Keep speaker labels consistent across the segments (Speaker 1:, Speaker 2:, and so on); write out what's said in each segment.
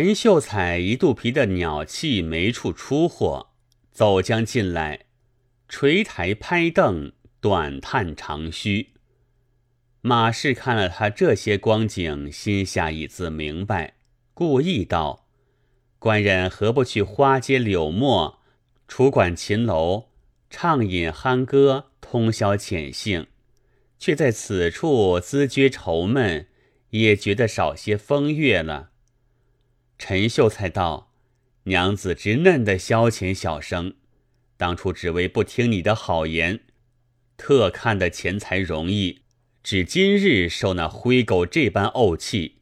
Speaker 1: 陈秀才一肚皮的鸟气没处出货，走将进来，垂台拍凳，短叹长吁。马氏看了他这些光景，心下已自明白，故意道：“官人何不去花街柳陌，楚馆琴楼，畅饮酣歌，通宵浅兴，却在此处滋觉愁闷，也觉得少些风月了。”陈秀才道：“娘子直嫩的消遣小生，当初只为不听你的好言，特看的钱财容易，只今日受那灰狗这般怄气，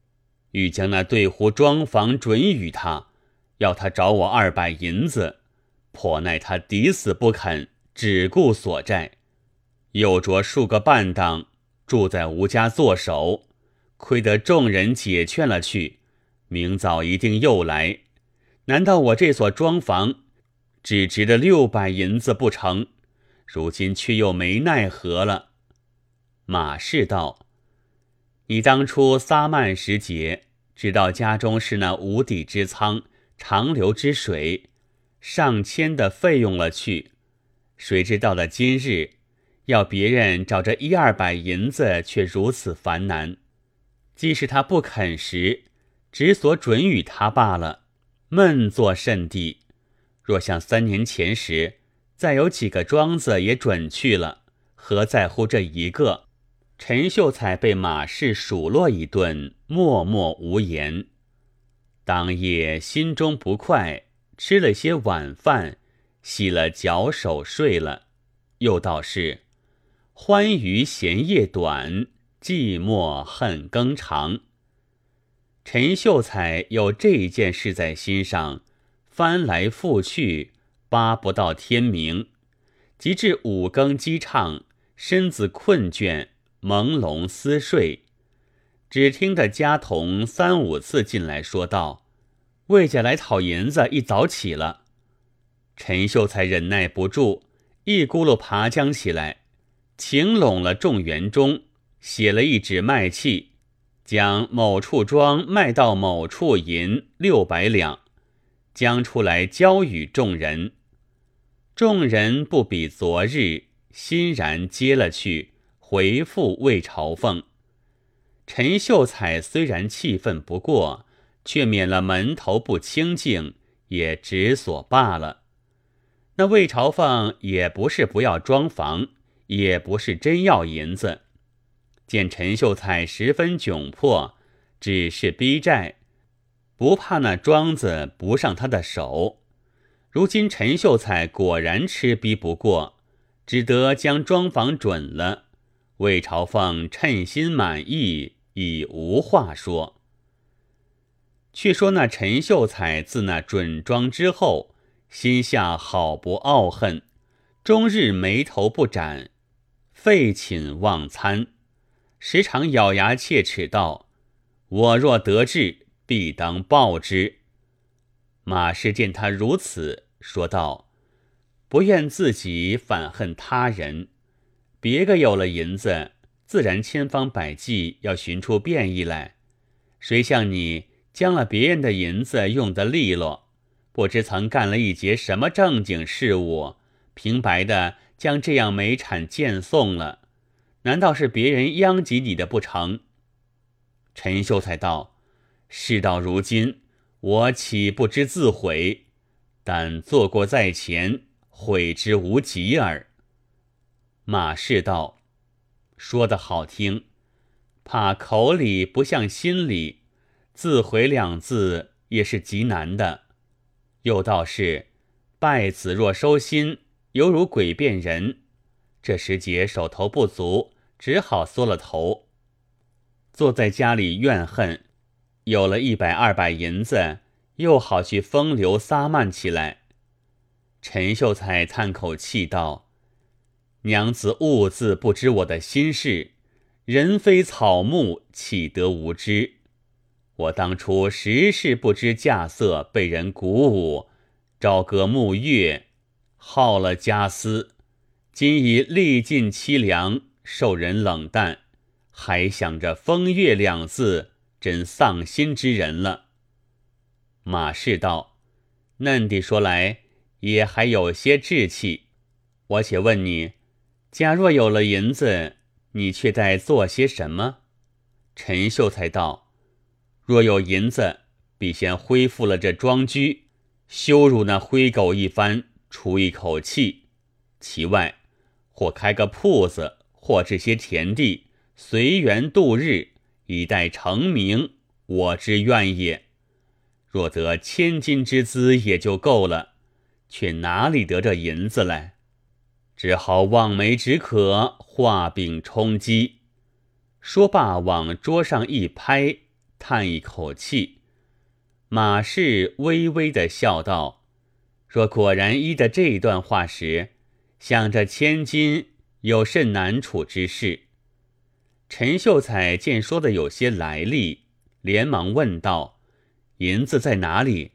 Speaker 1: 欲将那对壶庄房准与他，要他找我二百银子，颇奈他抵死不肯，只顾索债，又着数个半当住在吴家做手，亏得众人解劝了去。”明早一定又来，难道我这所庄房只值得六百银子不成？如今却又没奈何了。马氏道：“你当初撒漫时节，知道家中是那无底之仓、长流之水，上千的费用了去，谁知到了今日，要别人找这一二百银子，却如此烦难。即使他不肯时。”只所准与他罢了，闷作甚地。若像三年前时，再有几个庄子也准去了，何在乎这一个？陈秀才被马氏数落一顿，默默无言。当夜心中不快，吃了些晚饭，洗了脚手睡了。又道是：欢娱闲夜短，寂寞恨更长。陈秀才有这件事在心上，翻来覆去，扒不到天明，及至五更鸡唱，身子困倦，朦胧思睡。只听得家童三五次进来说道：“魏家来讨银子，一早起了。”陈秀才忍耐不住，一咕噜爬将起来，请拢了众员中，写了一纸卖契。将某处庄卖到某处银六百两，将出来交与众人。众人不比昨日，欣然接了去，回复魏朝凤。陈秀才虽然气愤不过，却免了门头不清净，也只所罢了。那魏朝凤也不是不要庄房，也不是真要银子。见陈秀才十分窘迫，只是逼债，不怕那庄子不上他的手。如今陈秀才果然吃逼不过，只得将庄房准了。魏朝凤称心满意，已无话说。却说那陈秀才自那准庄之后，心下好不傲恨，终日眉头不展，废寝忘餐。时常咬牙切齿道：“我若得志，必当报之。”马氏见他如此，说道：“不愿自己，反恨他人。别个有了银子，自然千方百计要寻出便意来。谁像你将了别人的银子用得利落，不知曾干了一节什么正经事务，平白的将这样美产贱送了。”难道是别人殃及你的不成？陈秀才道：“事到如今，我岂不知自悔？但做过在前，悔之无及耳。”马氏道：“说的好听，怕口里不像心里，自悔两字也是极难的。又道是败子若收心，犹如鬼变人。这时节手头不足。”只好缩了头，坐在家里怨恨。有了一百二百银子，又好去风流撒漫起来。陈秀才叹口气道：“娘子兀自不知我的心事，人非草木，岂得无知？我当初实是不知稼穑，被人鼓舞，朝歌暮乐，耗了家私，今已历尽凄凉。”受人冷淡，还想着风月两字，真丧心之人了。马氏道：“嫩地说来也还有些志气。我且问你，假若有了银子，你却在做些什么？”陈秀才道：“若有银子，必先恢复了这庄居，羞辱那灰狗一番，出一口气。其外，或开个铺子，或这些田地，随缘度日，以待成名。我之愿也。若得千金之资，也就够了，却哪里得这银子来？只好望梅止渴，画饼充饥。”说罢，往桌上一拍，叹一口气。马氏微微的笑道：“若果然依的这段话时，想着千金有甚难处之事？”陈秀才见说的有些来历，连忙问道：“银子在哪里？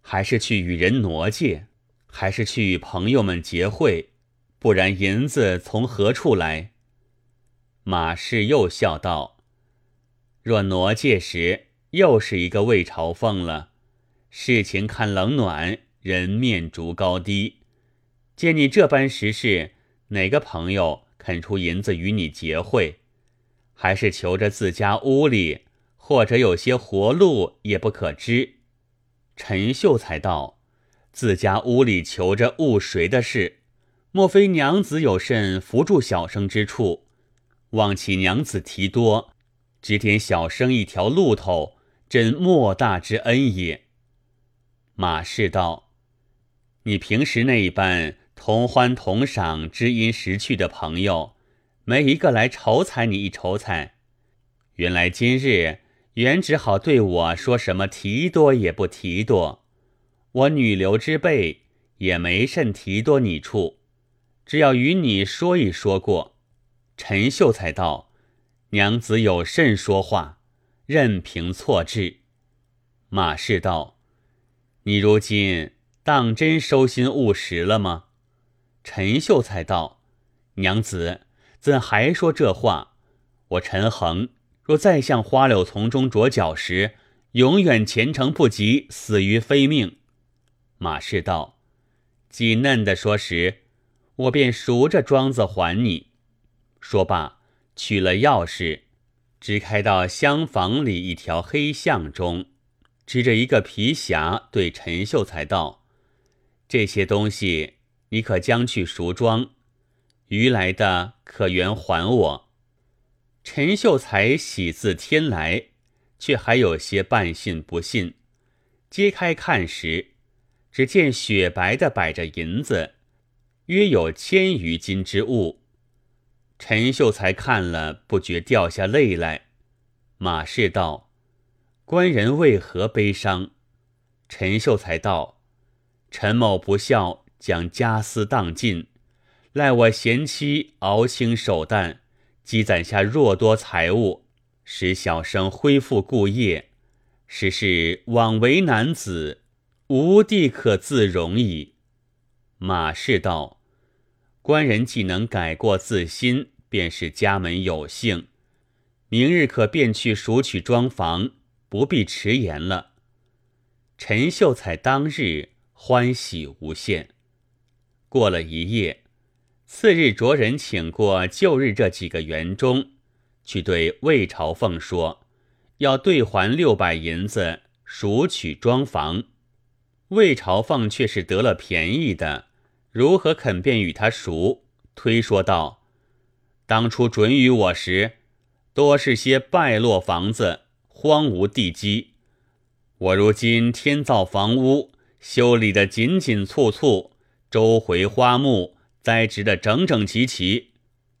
Speaker 1: 还是去与人挪借？还是去与朋友们结会？不然银子从何处来？”马氏又笑道：“若挪借时，又是一个魏朝奉了。事情看冷暖，人面逐高低。见你这般时事，哪个朋友肯出银子与你结会？还是求着自家屋里，或者有些活路，也不可知。”陈秀才道：“自家屋里求着误谁的事？莫非娘子有甚扶助小生之处？”望其娘子提多，指点小生一条路头，真莫大之恩也。马氏道：“你平时那一般同欢同赏、知音识趣的朋友，没一个来愁采你一愁采。原来今日原只好对我说什么提多也不提多，我女流之辈也没甚提多你处，只要与你说一说过。”陈秀才道：“娘子有甚说话，任凭错置。”马氏道：“你如今当真收心务实了吗？”陈秀才道：“娘子怎还说这话？我陈恒若再向花柳丛中着脚时，永远前程不及，死于非命。”马氏道：“既嫩的说时，我便赎着庄子还你。”说罢，取了钥匙，支开到厢房里一条黑巷中，支着一个皮匣，对陈秀才道：“这些东西你可将去赎庄，余来的可原还我。”陈秀才喜自天来，却还有些半信不信。揭开看时，只见雪白的摆着银子，约有千余斤之物。陈秀才看了，不觉掉下泪来。马氏道：“官人为何悲伤？”陈秀才道：“陈某不孝，将家私当尽，赖我贤妻熬清手淡，积攒下若多财物，使小生恢复故业。实是枉为男子，无地可自容矣。”马氏道。官人既能改过自新，便是家门有幸。明日可便去赎取庄房，不必迟延了。陈秀才当日欢喜无限。过了一夜，次日着人请过旧日这几个园中，去对魏朝凤说，要兑还六百银子，赎取庄房。魏朝凤却是得了便宜的。如何肯便与他赎？推说道：“当初准与我时，多是些败落房子，荒芜地基。我如今天造房屋，修理的紧紧簇簇，周回花木栽植的整整齐齐，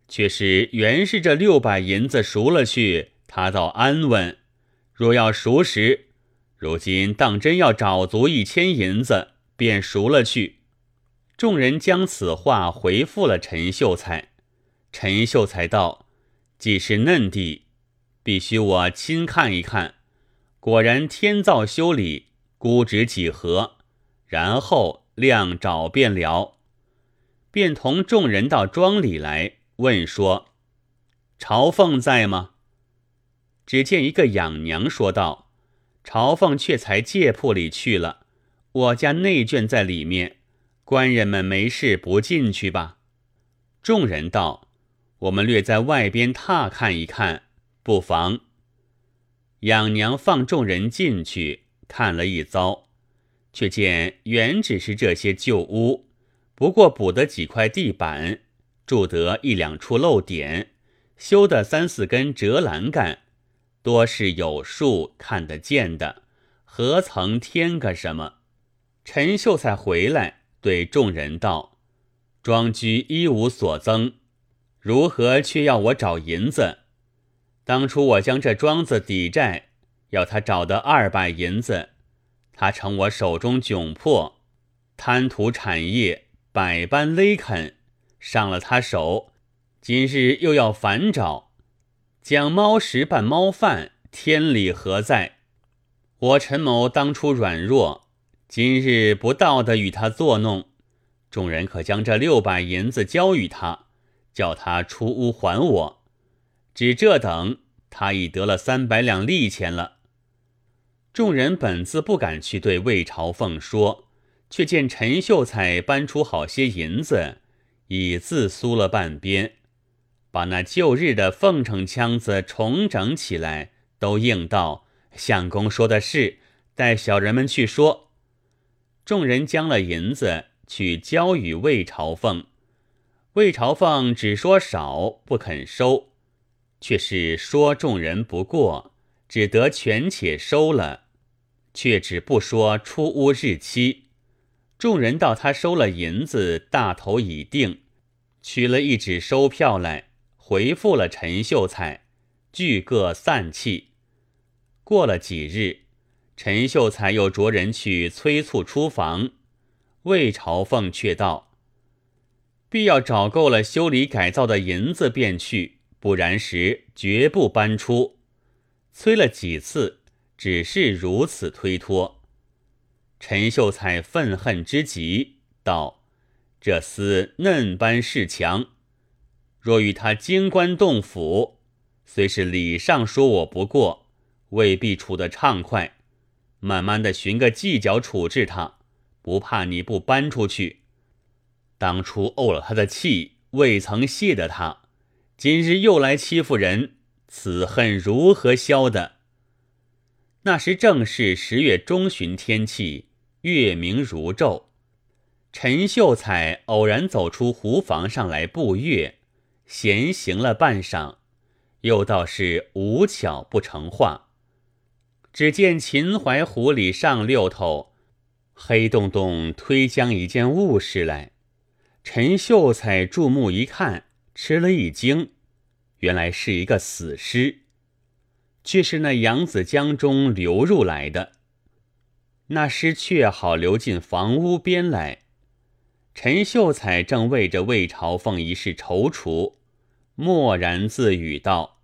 Speaker 1: 却是原是这六百银子赎了去，他倒安稳。若要赎时，如今当真要找足一千银子，便赎了去。”众人将此话回复了陈秀才。陈秀才道：“既是嫩地，必须我亲看一看。果然天造修理，估值几何？然后亮找便了。”便同众人到庄里来问说：“朝凤在吗？”只见一个养娘说道：“朝奉却才借铺里去了。我家内眷在里面，官人们没事不进去吧？”众人道：“我们略在外边踏看一看，不妨。”养娘放众人进去看了一遭，却见原只是这些旧屋，不过补得几块地板，筑得一两处漏点，修得三四根折栏杆，多是有数看得见的，何曾添个什么？陈秀才回来对众人道：“庄居一无所增，如何却要我找银子？”当初我将这庄子抵债，要他找的二百银子，他乘我手中窘迫，贪图产业，百般勒啃，上了他手，今日又要反找，将猫食扮猫饭，天理何在？我陈某当初软弱，今日不道的与他作弄，众人可将这六百银子交与他，叫他出屋还我。只这等，他已得了三百两利钱了。众人本自不敢去对魏朝凤说，却见陈秀才搬出好些银子，已自苏了半边，把那旧日的奉承腔子重整起来，都应道：“相公说的是，带小人们去说。”众人将了银子去交与魏朝凤，魏朝凤只说少，不肯收。却是说众人不过，只得权且收了，却只不说出屋日期。众人道他收了银子，大头已定，取了一纸收票来，回复了陈秀才，俱各散气。过了几日，陈秀才又着人去催促出房，魏朝凤却道：“必要找够了修理改造的银子，便去。”不然时绝不搬出，催了几次，只是如此推脱。陈秀才愤恨之极，道：“这厮嫩般恃强，若与他京官动府，虽是礼上说我不过，未必处得畅快。慢慢的寻个计较处置他，不怕你不搬出去。当初怄了他的气，未曾谢得他。”今日又来欺负人，此恨如何消的？那时正是十月中旬天气，月明如昼。陈秀才偶然走出胡房上来步月，闲行了半晌，又倒是无巧不成话。只见秦淮湖里上六头，黑洞洞推将一件物事来。陈秀才注目一看。吃了一惊，原来是一个死尸，却是那扬子江中流入来的。那尸却好流进房屋边来。陈秀才正为着魏朝凤一事踌躇，默然自语道：“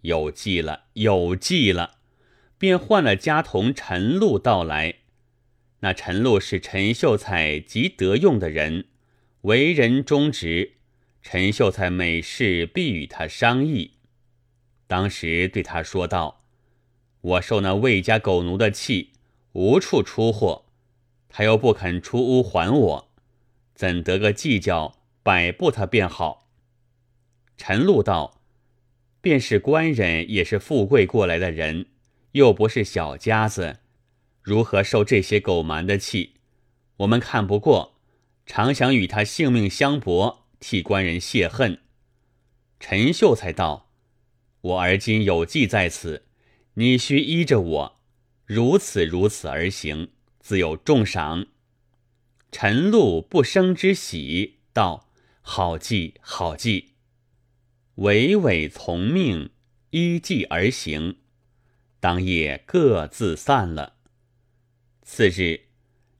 Speaker 1: 有计了，有计了！”便唤了家童陈露到来。那陈露是陈秀才极得用的人，为人忠直。陈秀才每事必与他商议，当时对他说道：“我受那魏家狗奴的气，无处出货，他又不肯出屋还我，怎得个计较摆布他便好？”陈露道：“便是官人，也是富贵过来的人，又不是小家子，如何受这些狗蛮的气？我们看不过，常想与他性命相搏。”替官人泄恨，陈秀才道：“我而今有计在此，你须依着我，如此如此而行，自有重赏。”陈露不生之喜，道：“好计，好计。”委委从命，依计而行。当夜各自散了。次日，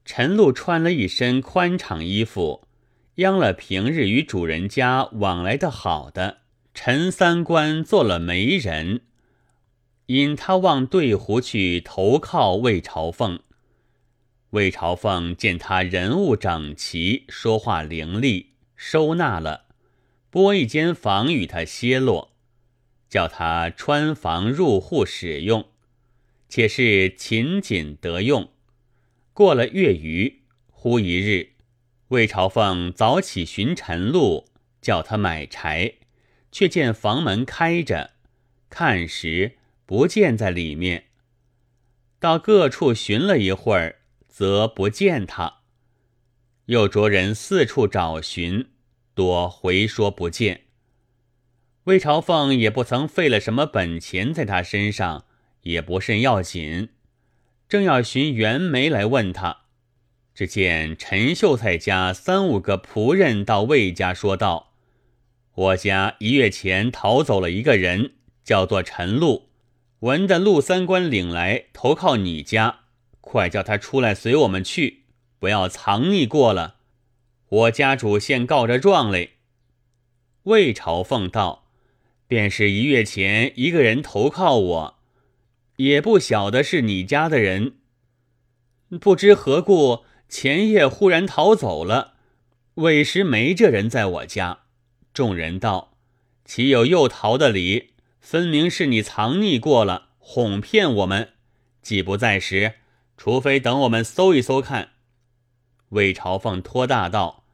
Speaker 1: 陈露穿了一身宽敞衣服。央了平日与主人家往来的好的陈三官做了媒人，引他往对湖去投靠魏朝凤。魏朝凤见他人物整齐，说话伶俐，收纳了，拨一间房与他歇落，叫他穿房入户使用。且是勤谨得用。过了月余，忽一日，魏朝凤早起寻陈露，叫他买柴，却见房门开着，看时不见在里面。到各处寻了一会儿，则不见他。又着人四处找寻，多回说不见。魏朝凤也不曾费了什么本钱在他身上，也不甚要紧。正要寻袁枚来问他，只见陈秀才家三五个仆人到魏家说道：“我家一月前逃走了一个人，叫做陈禄。”闻的陆三官领来投靠你家，快叫他出来随我们去，不要藏匿过了。我家主现告着状嘞。魏朝奉道：“便是一月前一个人投靠我，也不晓得是你家的人，不知何故前夜忽然逃走了。委实没这人在我家。”众人道：“岂有又逃的理？”分明是你藏匿过了，哄骗我们。既不在时，除非等我们搜一搜看。魏朝凤托大道，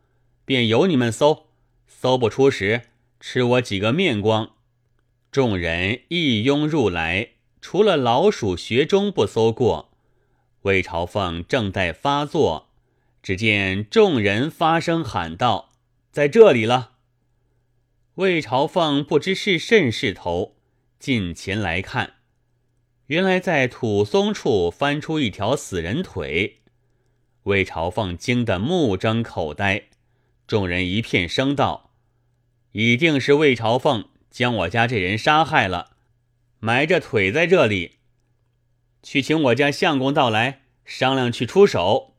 Speaker 1: 便由你们搜，搜不出时，吃我几个面光。众人一拥入来，除了老鼠学中不搜过。魏朝凤正待发作，只见众人发声喊道：“在这里了！”魏朝凤不知是甚势头。近前来看，原来在土松处翻出一条死人腿。魏朝凤惊得目睁口呆，众人一片声道：“一定是魏朝凤将我家这人杀害了，埋着腿在这里。去请我家相公到来商量，去出手。”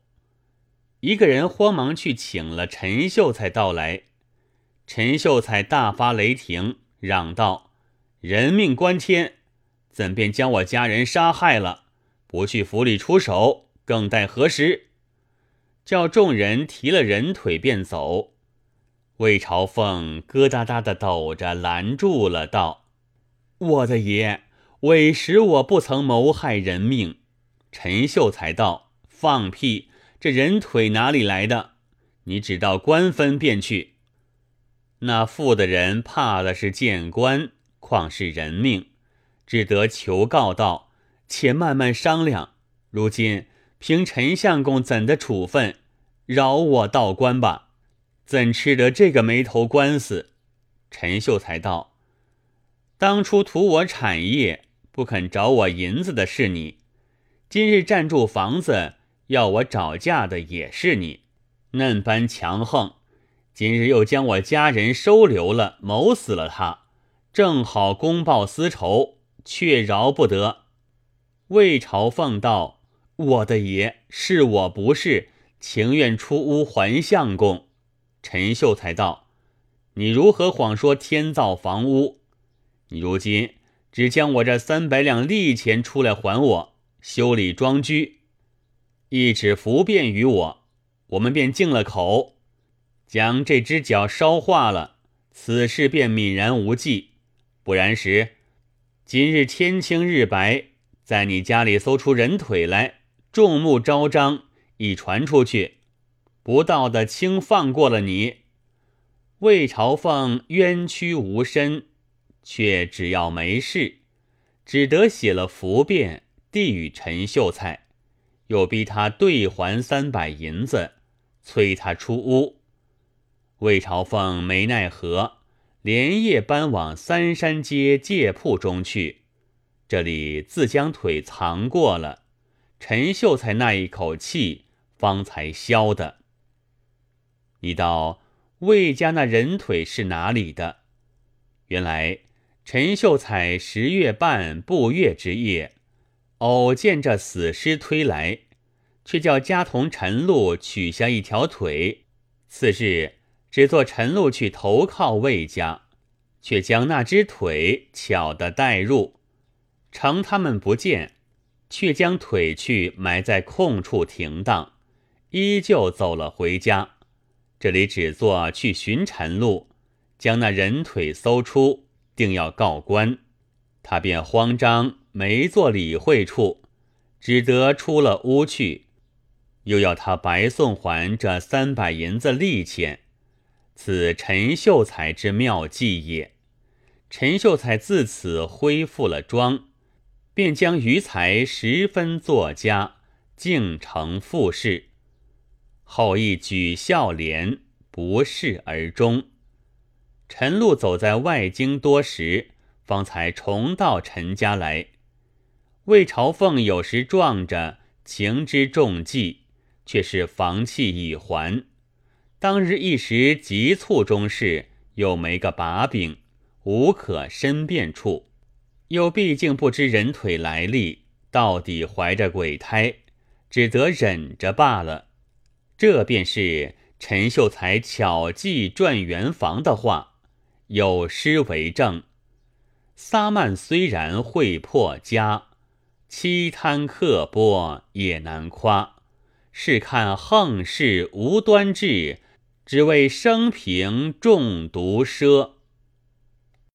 Speaker 1: 一个人慌忙去请了陈秀才到来。陈秀才大发雷霆，嚷道。人命关天，怎便将我家人杀害了？不去府里出手，更待何时？叫众人提了人腿便走。魏朝凤咯哒哒的抖着，拦住了，道：“我的爷，委实我不曾谋害人命。”陈秀才道：“放屁！这人腿哪里来的？你只到官分便去。那富的人怕的是见官。”况是人命，只得求告道：“且慢慢商量。如今凭陈相公怎的处分，饶我道官吧。怎吃得这个没头官司？”陈秀才道：“当初图我产业，不肯找我银子的是你；今日占住房子要我找价的也是你。嫩般强横，今日又将我家人收留了，谋死了他。”正好公报私仇，却饶不得。魏朝奉道：“我的爷，是我不是，情愿出屋还相公。”陈秀才道：“你如何谎说天造房屋？你如今只将我这三百两利钱出来还我，修理庄居，一纸符便于我，我们便净了口，将这只脚烧化了，此事便泯然无忌。”不然时，今日天清日白，在你家里搜出人腿来，众目昭彰，一传出去，不道的轻放过了你。魏朝凤冤屈无身，却只要没事，只得写了符便递与陈秀才，又逼他兑还三百银子，催他出屋。魏朝凤没奈何。连夜搬往三山街借铺中去，这里自将腿藏过了。陈秀才那一口气方才消的。你道魏家那人腿是哪里的？原来陈秀才十月半步月之夜，偶见这死尸推来，却叫家童陈禄取下一条腿。次日。只做陈露去投靠魏家，却将那只腿巧的带入，乘他们不见，却将腿去埋在空处停当，依旧走了回家。这里只做去寻陈露，将那人腿搜出，定要告官。他便慌张，没做理会处，只得出了屋去。又要他白送还这三百银子利钱，此陈秀才之妙计也。陈秀才自此恢复了庄，便将余财十分作家，竟成富士。后亦举孝廉，不事而终。陈露走在外京多时，方才重到陈家来。魏朝凤有时撞着情之重计，却是房契已还。当日一时急促中事，又没个把柄。无可申辩处，又毕竟不知人腿来历，到底怀着鬼胎，只得忍着罢了。这便是陈秀才巧计赚圆房的话，有诗为证：“撒曼虽然会破家，凄贪刻薄也难夸。试看横事无端志，只为生平中毒奢。”